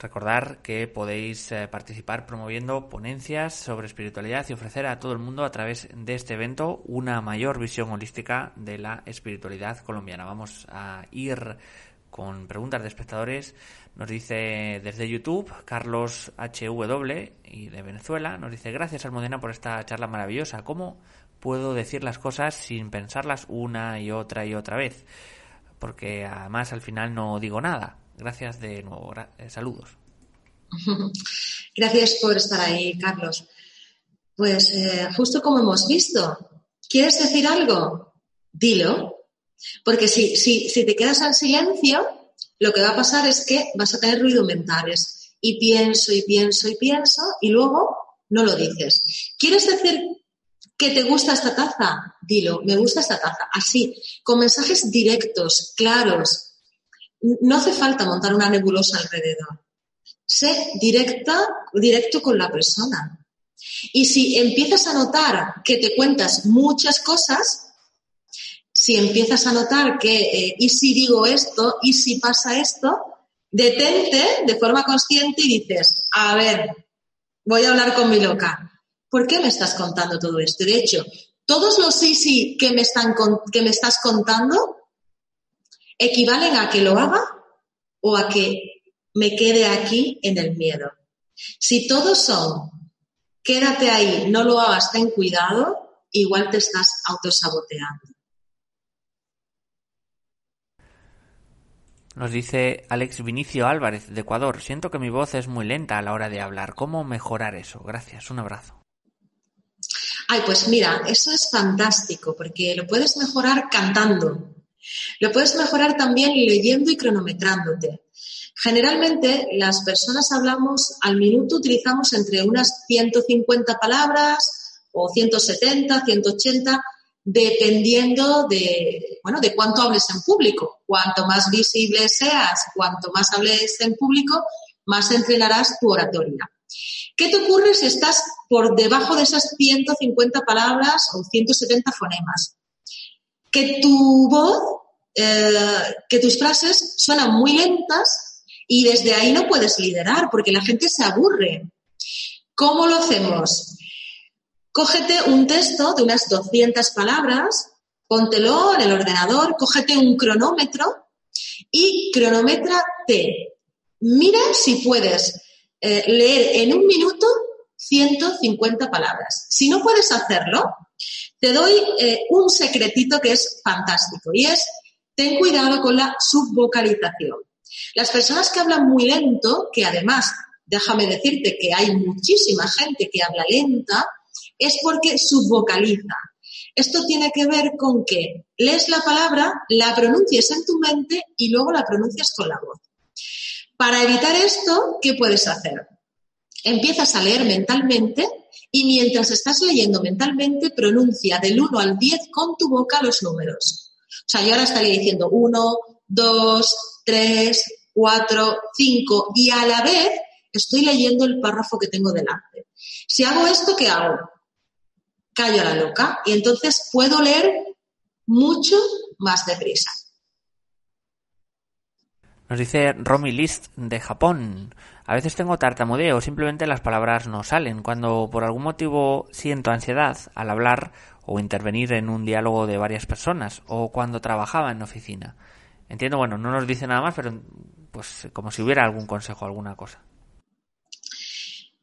Recordar que podéis eh, participar promoviendo ponencias sobre espiritualidad y ofrecer a todo el mundo a través de este evento una mayor visión holística de la espiritualidad colombiana. Vamos a ir con preguntas de espectadores. Nos dice desde YouTube Carlos HW y de Venezuela. Nos dice gracias Almudena por esta charla maravillosa. ¿Cómo puedo decir las cosas sin pensarlas una y otra y otra vez? Porque además al final no digo nada. Gracias de nuevo. Eh, saludos. *laughs* Gracias por estar ahí, Carlos. Pues eh, justo como hemos visto, ¿quieres decir algo? Dilo. Porque si, si, si te quedas en silencio, lo que va a pasar es que vas a tener ruido mentales y pienso y pienso y pienso y luego no lo dices. ¿Quieres decir que te gusta esta taza? Dilo, me gusta esta taza. Así, con mensajes directos, claros. No hace falta montar una nebulosa alrededor. Sé directa, directo con la persona. Y si empiezas a notar que te cuentas muchas cosas, si empiezas a notar que, eh, y si digo esto, y si pasa esto, detente de forma consciente y dices, a ver, voy a hablar con mi loca. ¿Por qué me estás contando todo esto? De hecho, todos los sí, sí que me, están que me estás contando equivalen a que lo haga o a que me quede aquí en el miedo. Si todos son quédate ahí, no lo hagas, ten cuidado, igual te estás autosaboteando. Nos dice Alex Vinicio Álvarez de Ecuador, siento que mi voz es muy lenta a la hora de hablar. ¿Cómo mejorar eso? Gracias, un abrazo. Ay, pues mira, eso es fantástico porque lo puedes mejorar cantando. Lo puedes mejorar también leyendo y cronometrándote. Generalmente las personas hablamos al minuto, utilizamos entre unas 150 palabras o 170, 180, dependiendo de, bueno, de cuánto hables en público. Cuanto más visible seas, cuanto más hables en público, más entrenarás tu oratoria. ¿Qué te ocurre si estás por debajo de esas 150 palabras o 170 fonemas? Que tu voz, eh, que tus frases suenan muy lentas y desde ahí no puedes liderar porque la gente se aburre. ¿Cómo lo hacemos? Cógete un texto de unas 200 palabras, póntelo en el ordenador, cógete un cronómetro y cronométrate. Mira si puedes eh, leer en un minuto 150 palabras. Si no puedes hacerlo, te doy eh, un secretito que es fantástico y es ten cuidado con la subvocalización. Las personas que hablan muy lento, que además, déjame decirte que hay muchísima gente que habla lenta, es porque subvocaliza. Esto tiene que ver con que lees la palabra, la pronuncias en tu mente y luego la pronuncias con la voz. Para evitar esto, ¿qué puedes hacer? Empiezas a leer mentalmente y mientras estás leyendo mentalmente, pronuncia del 1 al 10 con tu boca los números. O sea, yo ahora estaría diciendo 1, 2, 3, 4, 5 y a la vez estoy leyendo el párrafo que tengo delante. Si hago esto, ¿qué hago? Callo a la loca y entonces puedo leer mucho más deprisa. Nos dice Romy List de Japón. A veces tengo tartamudeo, simplemente las palabras no salen. Cuando por algún motivo siento ansiedad al hablar o intervenir en un diálogo de varias personas o cuando trabajaba en oficina. Entiendo, bueno, no nos dice nada más, pero pues como si hubiera algún consejo, alguna cosa.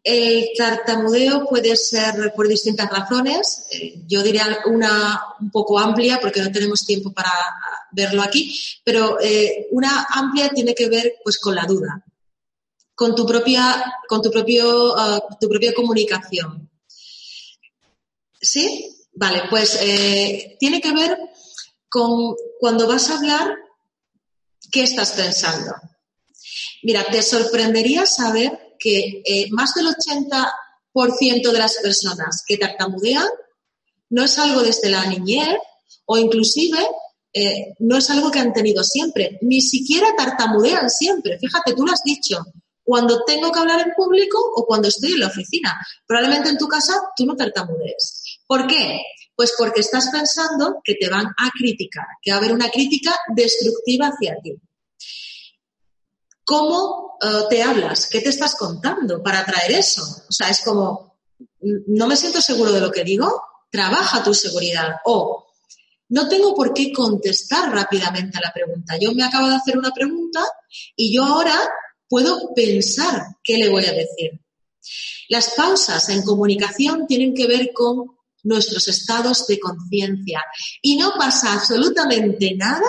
El tartamudeo puede ser por distintas razones. Eh, yo diría una un poco amplia porque no tenemos tiempo para verlo aquí, pero eh, una amplia tiene que ver pues con la duda, con tu propia, con tu propio, ah, tu propia comunicación. ¿Sí? Vale, pues eh, tiene que ver con cuando vas a hablar ¿Qué estás pensando? Mira, te sorprendería saber que eh, más del 80% de las personas que tartamudean no es algo desde la niñez o inclusive eh, no es algo que han tenido siempre. Ni siquiera tartamudean siempre. Fíjate, tú lo has dicho. Cuando tengo que hablar en público o cuando estoy en la oficina. Probablemente en tu casa tú no tartamudees. ¿Por qué? Pues porque estás pensando que te van a criticar, que va a haber una crítica destructiva hacia ti. ¿Cómo eh, te hablas? ¿Qué te estás contando para traer eso? O sea, es como, no me siento seguro de lo que digo, trabaja tu seguridad. O no tengo por qué contestar rápidamente a la pregunta. Yo me acabo de hacer una pregunta y yo ahora puedo pensar qué le voy a decir. Las pausas en comunicación tienen que ver con nuestros estados de conciencia. Y no pasa absolutamente nada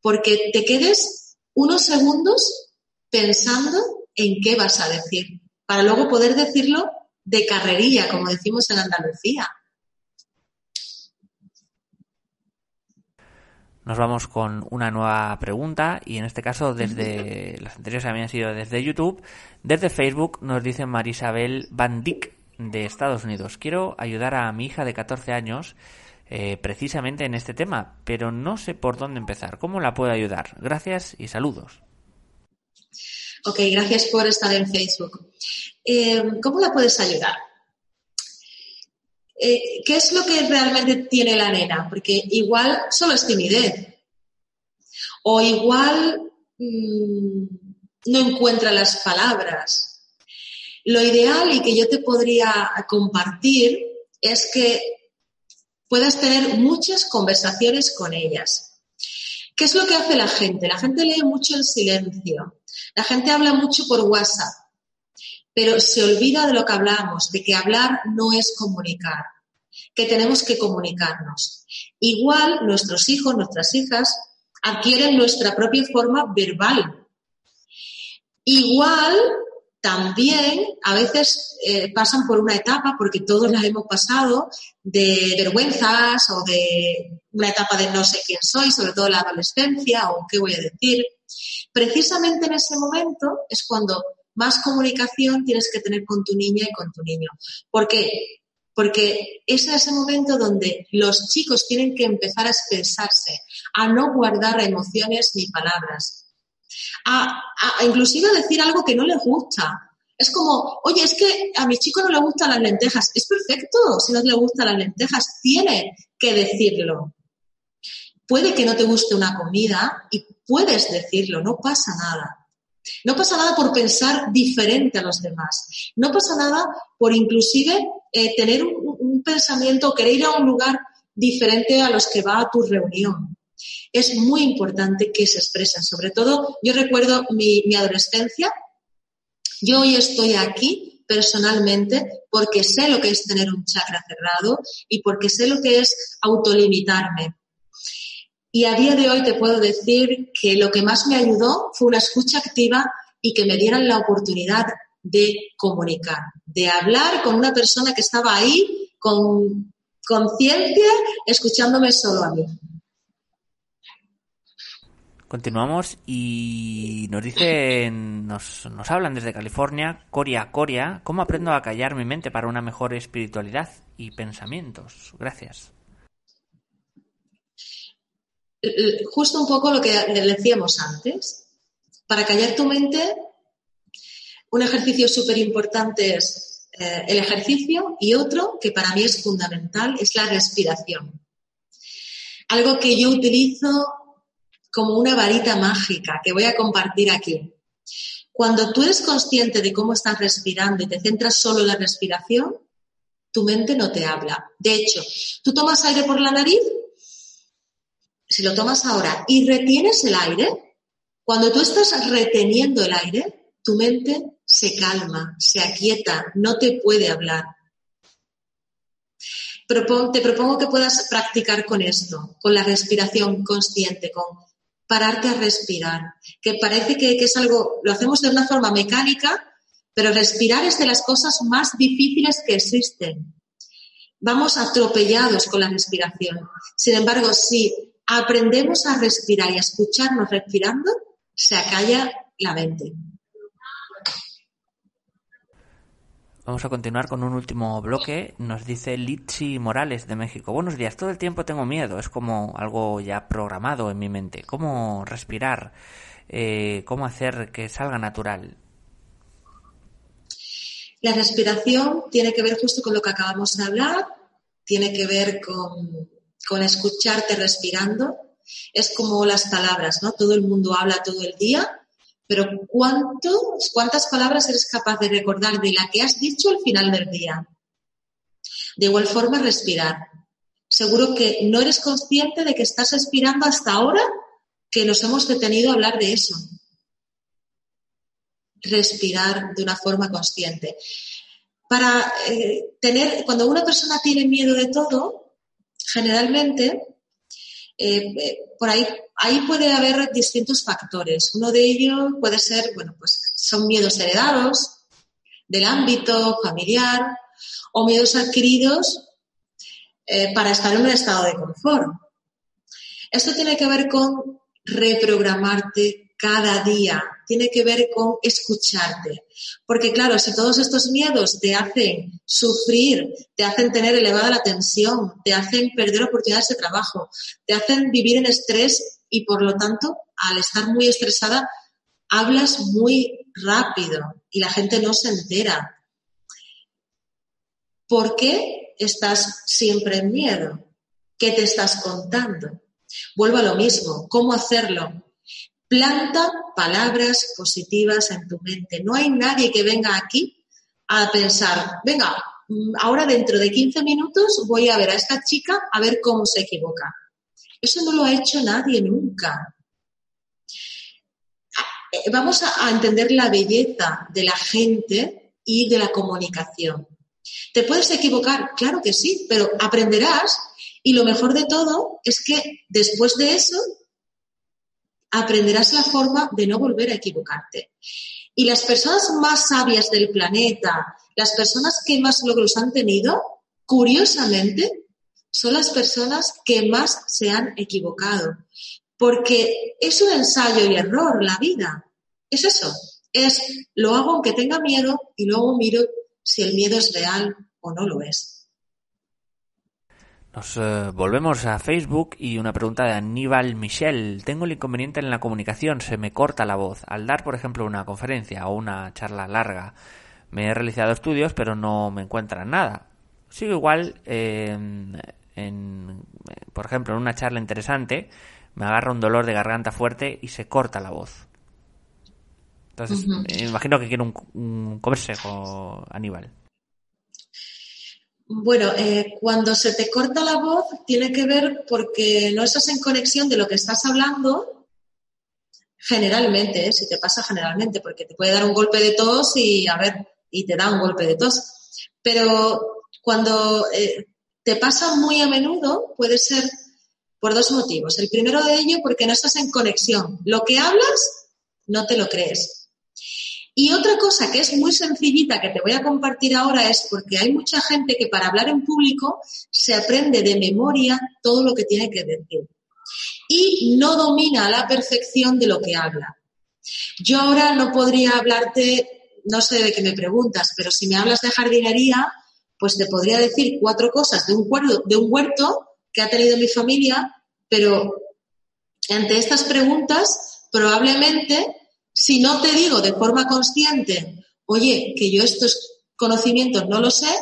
porque te quedes unos segundos pensando en qué vas a decir, para luego poder decirlo de carrería, como decimos en Andalucía. Nos vamos con una nueva pregunta y en este caso desde *laughs* las anteriores habían sido desde YouTube, desde Facebook nos dice Marisabel Van Dyck de Estados Unidos. Quiero ayudar a mi hija de 14 años eh, precisamente en este tema, pero no sé por dónde empezar. ¿Cómo la puedo ayudar? Gracias y saludos. Ok, gracias por estar en Facebook. Eh, ¿Cómo la puedes ayudar? Eh, ¿Qué es lo que realmente tiene la nena? Porque igual solo es timidez. O igual mmm, no encuentra las palabras. Lo ideal y que yo te podría compartir es que puedas tener muchas conversaciones con ellas. ¿Qué es lo que hace la gente? La gente lee mucho en silencio. La gente habla mucho por WhatsApp, pero se olvida de lo que hablamos, de que hablar no es comunicar, que tenemos que comunicarnos. Igual nuestros hijos, nuestras hijas adquieren nuestra propia forma verbal. Igual también a veces eh, pasan por una etapa, porque todos las hemos pasado, de vergüenzas o de una etapa de no sé quién soy, sobre todo la adolescencia o qué voy a decir. Precisamente en ese momento es cuando más comunicación tienes que tener con tu niña y con tu niño. ¿Por qué? Porque es ese momento donde los chicos tienen que empezar a expresarse, a no guardar emociones ni palabras, a, a, inclusive decir algo que no les gusta. Es como, oye, es que a mi chico no le gustan las lentejas. Es perfecto si no le gustan las lentejas. Tiene que decirlo. Puede que no te guste una comida y puedes decirlo, no pasa nada. No pasa nada por pensar diferente a los demás. No pasa nada por inclusive eh, tener un, un pensamiento, querer ir a un lugar diferente a los que va a tu reunión es muy importante que se expresen. Sobre todo, yo recuerdo mi, mi adolescencia, yo hoy estoy aquí personalmente porque sé lo que es tener un chakra cerrado y porque sé lo que es autolimitarme. Y a día de hoy te puedo decir que lo que más me ayudó fue una escucha activa y que me dieran la oportunidad de comunicar, de hablar con una persona que estaba ahí con conciencia, escuchándome solo a mí. Continuamos y nos dicen, nos, nos hablan desde California, Coria Coria, ¿cómo aprendo a callar mi mente para una mejor espiritualidad y pensamientos? Gracias. Justo un poco lo que decíamos antes. Para callar tu mente, un ejercicio súper importante es eh, el ejercicio y otro que para mí es fundamental es la respiración. Algo que yo utilizo como una varita mágica que voy a compartir aquí. Cuando tú eres consciente de cómo estás respirando y te centras solo en la respiración, tu mente no te habla. De hecho, tú tomas aire por la nariz, si lo tomas ahora y retienes el aire, cuando tú estás reteniendo el aire, tu mente se calma, se aquieta, no te puede hablar. te propongo que puedas practicar con esto, con la respiración consciente, con pararte a respirar, que parece que, que, es algo, lo hacemos de una forma mecánica, pero respirar es de las cosas más difíciles que existen. Vamos atropellados con la respiración. Sin embargo, si aprendemos a respirar y a escucharnos respirando, se acalla la mente. Vamos a continuar con un último bloque. Nos dice Litsi Morales de México. Buenos días. Todo el tiempo tengo miedo. Es como algo ya programado en mi mente. ¿Cómo respirar? Eh, ¿Cómo hacer que salga natural? La respiración tiene que ver justo con lo que acabamos de hablar. Tiene que ver con, con escucharte respirando. Es como las palabras, ¿no? Todo el mundo habla todo el día pero ¿cuántas palabras eres capaz de recordar de la que has dicho al final del día? De igual forma, respirar. Seguro que no eres consciente de que estás respirando hasta ahora que nos hemos detenido a hablar de eso. Respirar de una forma consciente. Para eh, tener, cuando una persona tiene miedo de todo, generalmente eh, eh, por ahí, ahí puede haber distintos factores. Uno de ellos puede ser, bueno, pues son miedos heredados del ámbito familiar o miedos adquiridos eh, para estar en un estado de confort. Esto tiene que ver con reprogramarte cada día, tiene que ver con escucharte. Porque claro, si todos estos miedos te hacen sufrir, te hacen tener elevada la tensión, te hacen perder oportunidades de trabajo, te hacen vivir en estrés y por lo tanto, al estar muy estresada, hablas muy rápido y la gente no se entera. ¿Por qué estás siempre en miedo? ¿Qué te estás contando? Vuelvo a lo mismo, ¿cómo hacerlo? Planta palabras positivas en tu mente. No hay nadie que venga aquí a pensar, venga, mm, ahora dentro de 15 minutos voy a ver a esta chica a ver cómo se equivoca. Eso no lo ha hecho nadie nunca. Eh, vamos a entender la belleza de la gente y de la comunicación. ¿Te puedes equivocar? Claro que sí, pero aprenderás y lo mejor de todo es que después de eso aprenderás la forma de no volver a equivocarte. Y las personas más sabias del planeta, las personas que más logros han tenido, curiosamente, son las personas que más se han equivocado. Porque es un ensayo y error la vida. Es eso. Es lo hago aunque tenga miedo y luego miro si el miedo es real o no lo es. Nos eh, volvemos a Facebook y una pregunta de Aníbal Michel. Tengo el inconveniente en la comunicación, se me corta la voz. Al dar, por ejemplo, una conferencia o una charla larga, me he realizado estudios, pero no me encuentran nada. Sigo igual, en, por ejemplo, en una charla interesante, me agarra un dolor de garganta fuerte y se corta la voz. Entonces, imagino que quiere un, un consejo, Aníbal. Bueno, eh, cuando se te corta la voz tiene que ver porque no estás en conexión de lo que estás hablando generalmente, ¿eh? si te pasa generalmente, porque te puede dar un golpe de tos y a ver, y te da un golpe de tos. Pero cuando eh, te pasa muy a menudo puede ser por dos motivos. El primero de ello porque no estás en conexión. Lo que hablas no te lo crees. Y otra cosa que es muy sencillita que te voy a compartir ahora es porque hay mucha gente que para hablar en público se aprende de memoria todo lo que tiene que decir y no domina a la perfección de lo que habla. Yo ahora no podría hablarte, no sé de qué me preguntas, pero si me hablas de jardinería, pues te podría decir cuatro cosas de un de un huerto que ha tenido mi familia, pero ante estas preguntas probablemente si no te digo de forma consciente, oye, que yo estos conocimientos no lo sé,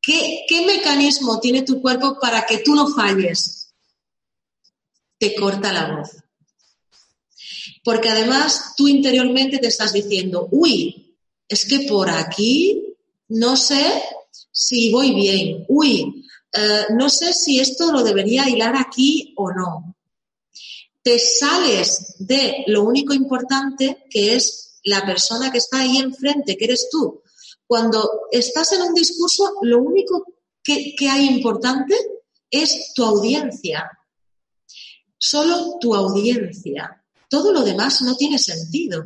¿qué, ¿qué mecanismo tiene tu cuerpo para que tú no falles? Te corta la voz. Porque además tú interiormente te estás diciendo, uy, es que por aquí no sé si voy bien, uy, eh, no sé si esto lo debería hilar aquí o no te sales de lo único importante que es la persona que está ahí enfrente, que eres tú. Cuando estás en un discurso, lo único que, hay importante es tu audiencia. Solo tu audiencia. Todo lo demás no tiene sentido.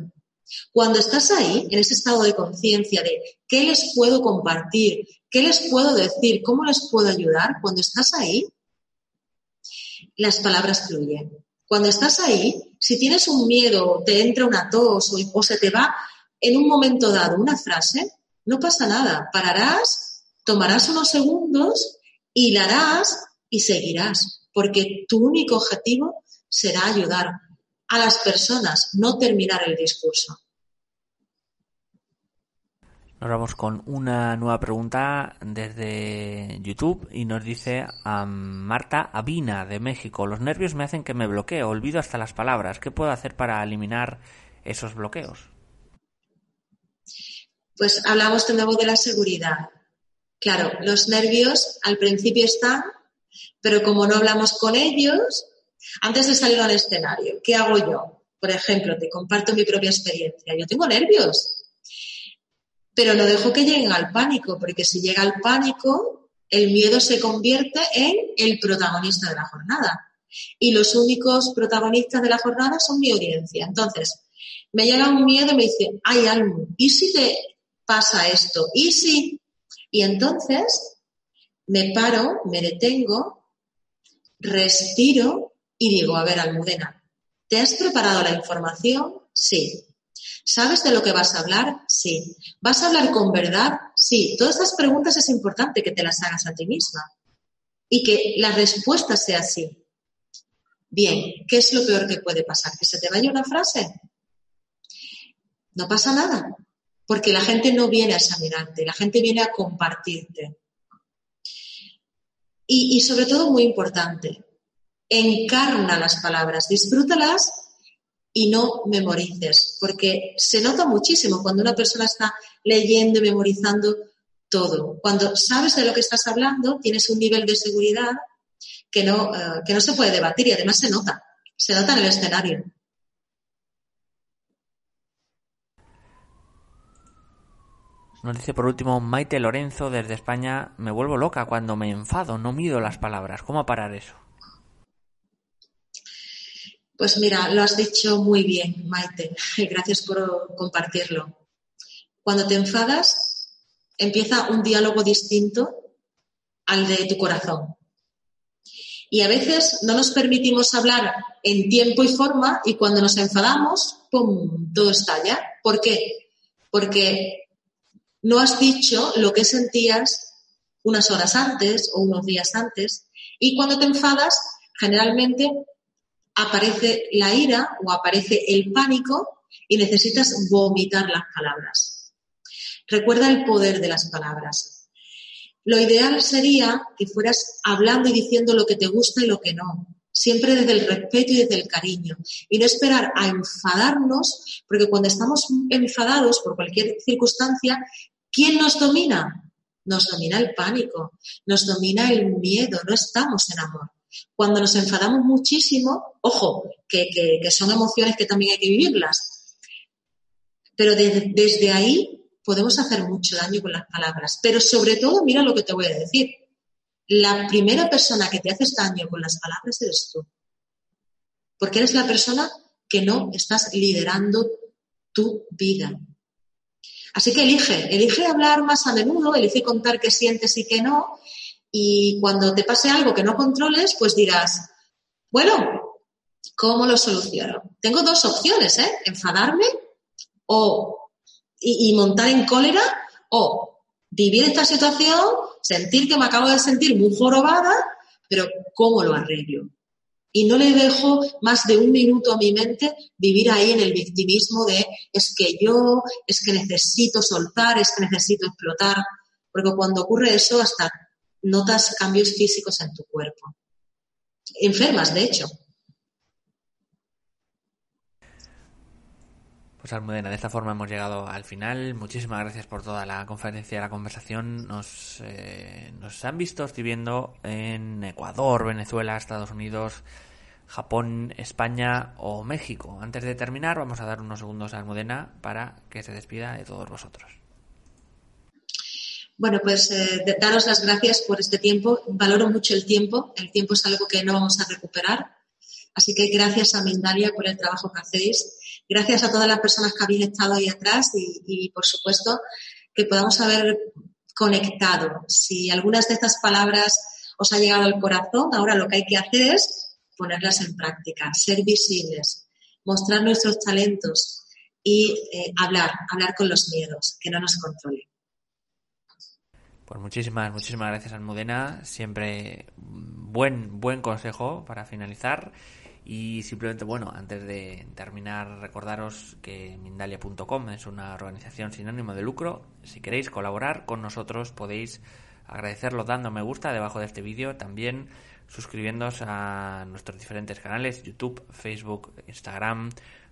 Cuando estás ahí, en ese estado de conciencia de qué les puedo compartir, qué les puedo decir, cómo les puedo ayudar, cuando estás ahí, las palabras fluyen. Cuando estás ahí, si tienes un miedo, te entra una tos o, se te va en un momento dado una frase, no pasa nada. Pararás, tomarás unos segundos, hilarás y seguirás, porque tu único objetivo será ayudar a las personas, no terminar el discurso. Nos vamos con una nueva pregunta desde YouTube y nos dice Marta Avina de México. Los nervios me hacen que me bloqueo, olvido hasta las palabras. ¿Qué puedo hacer para eliminar esos bloqueos? Pues hablamos de nuevo de la seguridad. Claro, los nervios al principio están, pero como no hablamos con ellos, antes de salir al escenario, ¿qué hago yo? Por ejemplo, te comparto mi propia experiencia. Yo tengo nervios pero no dejo que lleguen al pánico, porque si llega al pánico, el miedo se convierte en el protagonista de la jornada. Y los únicos protagonistas de la jornada son mi audiencia. Entonces, me llega un miedo y me dice, hay algo, ¿y si te pasa esto? ¿Y si? Y entonces me paro, me detengo, respiro y digo, a ver, Almudena, ¿te has preparado la información? Sí. ¿Sabes de lo que vas a hablar? Sí. ¿Vas a hablar con verdad? Sí. Todas estas preguntas es importante que te las hagas a ti misma y que la respuesta sea sí. Bien, ¿qué es lo peor que puede pasar? ¿Que se te vaya una frase? No pasa nada, porque la gente no viene a examinarte, la gente viene a compartirte. Y, y sobre todo, muy importante, encarna las palabras, disfrútalas y no memorices, porque se nota muchísimo cuando una persona está leyendo y memorizando todo. Cuando sabes de lo que estás hablando, tienes un nivel de seguridad que no, eh, que no se puede debatir y además se nota, se nota en el escenario. Nos dice por último Maite Lorenzo desde España, me vuelvo loca cuando me enfado, no mido las palabras. ¿Cómo parar eso? Pues mira, lo has dicho muy bien, Maite. Gracias por compartirlo. Cuando te enfadas, empieza un diálogo distinto al de tu corazón. Y a veces no nos permitimos hablar en tiempo y forma y cuando nos enfadamos, ¡pum!, todo estalla. ¿Por qué? Porque no has dicho lo que sentías unas horas antes o unos días antes y cuando te enfadas, generalmente aparece la ira o aparece el pánico y necesitas vomitar las palabras. Recuerda el poder de las palabras. Lo ideal sería que fueras hablando y diciendo lo que te gusta y lo que no, siempre desde el respeto y desde el cariño, y no esperar a enfadarnos, porque cuando estamos enfadados por cualquier circunstancia, ¿quién nos domina? Nos domina el pánico, nos domina el miedo, no estamos en amor. Cuando nos enfadamos muchísimo, ojo, que, son emociones que también hay que vivirlas, pero desde ahí podemos hacer mucho daño con las palabras. Pero sobre todo, mira lo que te voy a decir. La primera persona que te haces daño con las palabras eres tú. Porque eres la persona que no estás liderando tu vida. Así que elige, elige hablar más a menudo, elige contar qué sientes y qué no, y cuando te pase algo que no controles, pues dirás, bueno, ¿cómo lo soluciono? Tengo dos opciones, ¿eh? Enfadarme o, y, montar en cólera o vivir esta situación, sentir que me acabo de sentir muy jorobada, pero ¿cómo lo arreglo? Y no le dejo más de un minuto a mi mente vivir ahí en el victimismo de es que yo, es que necesito soltar, es que necesito explotar. Porque cuando ocurre eso, hasta notas cambios físicos en tu cuerpo. Enfermas, de hecho. Pues Almudena, de esta forma hemos llegado al final. Muchísimas gracias por toda la conferencia, la conversación. Nos, eh, nos han visto, estoy en Ecuador, Venezuela, Estados Unidos, Japón, España o México. Antes de terminar, vamos a dar unos segundos a Almudena para que se despida de todos vosotros. Bueno, pues eh, daros las gracias por este tiempo. Valoro mucho el tiempo. El tiempo es algo que no vamos a recuperar. Así que gracias a Mindalia por el trabajo que hacéis. Gracias a todas las personas que habéis estado ahí atrás y, por supuesto, que podamos haber conectado. Si algunas de estas palabras os ha llegado al corazón, ahora lo que hay que hacer es ponerlas en práctica, ser visibles, mostrar nuestros talentos y eh, hablar, hablar con los miedos, que no nos controlen. Pues muchísimas, muchísimas gracias Almudena. Siempre buen, buen consejo para finalizar. Y simplemente, bueno, antes de terminar, recordaros que Mindalia.com es una organización sin ánimo de lucro. Si queréis colaborar con nosotros, podéis agradecerlo dando me gusta debajo de este vídeo. También suscribiéndoos a nuestros diferentes canales, YouTube, Facebook, Instagram,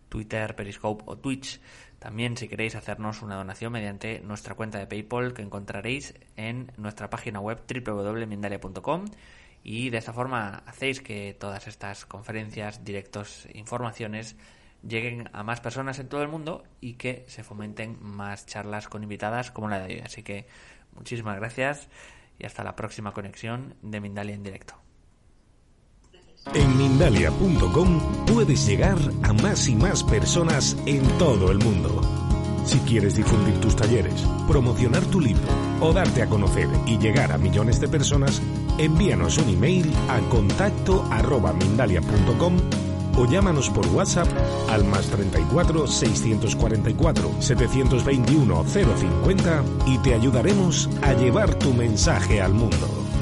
Twitter, Periscope o Twitch. También si queréis hacernos una donación mediante nuestra cuenta de PayPal que encontraréis en nuestra página web www.mindalia.com y de esta forma hacéis que todas estas conferencias, directos, informaciones lleguen a más personas en todo el mundo y que se fomenten más charlas con invitadas como la de hoy. Así que muchísimas gracias y hasta la próxima conexión de Mindalia en directo. En Mindalia.com puedes llegar a más y más personas en todo el mundo. Si quieres difundir tus talleres, promocionar tu libro o darte a conocer y llegar a millones de personas, envíanos un email a contacto arroba mindalia.com o llámanos por WhatsApp al más 34 644 721 050 y te ayudaremos a llevar tu mensaje al mundo.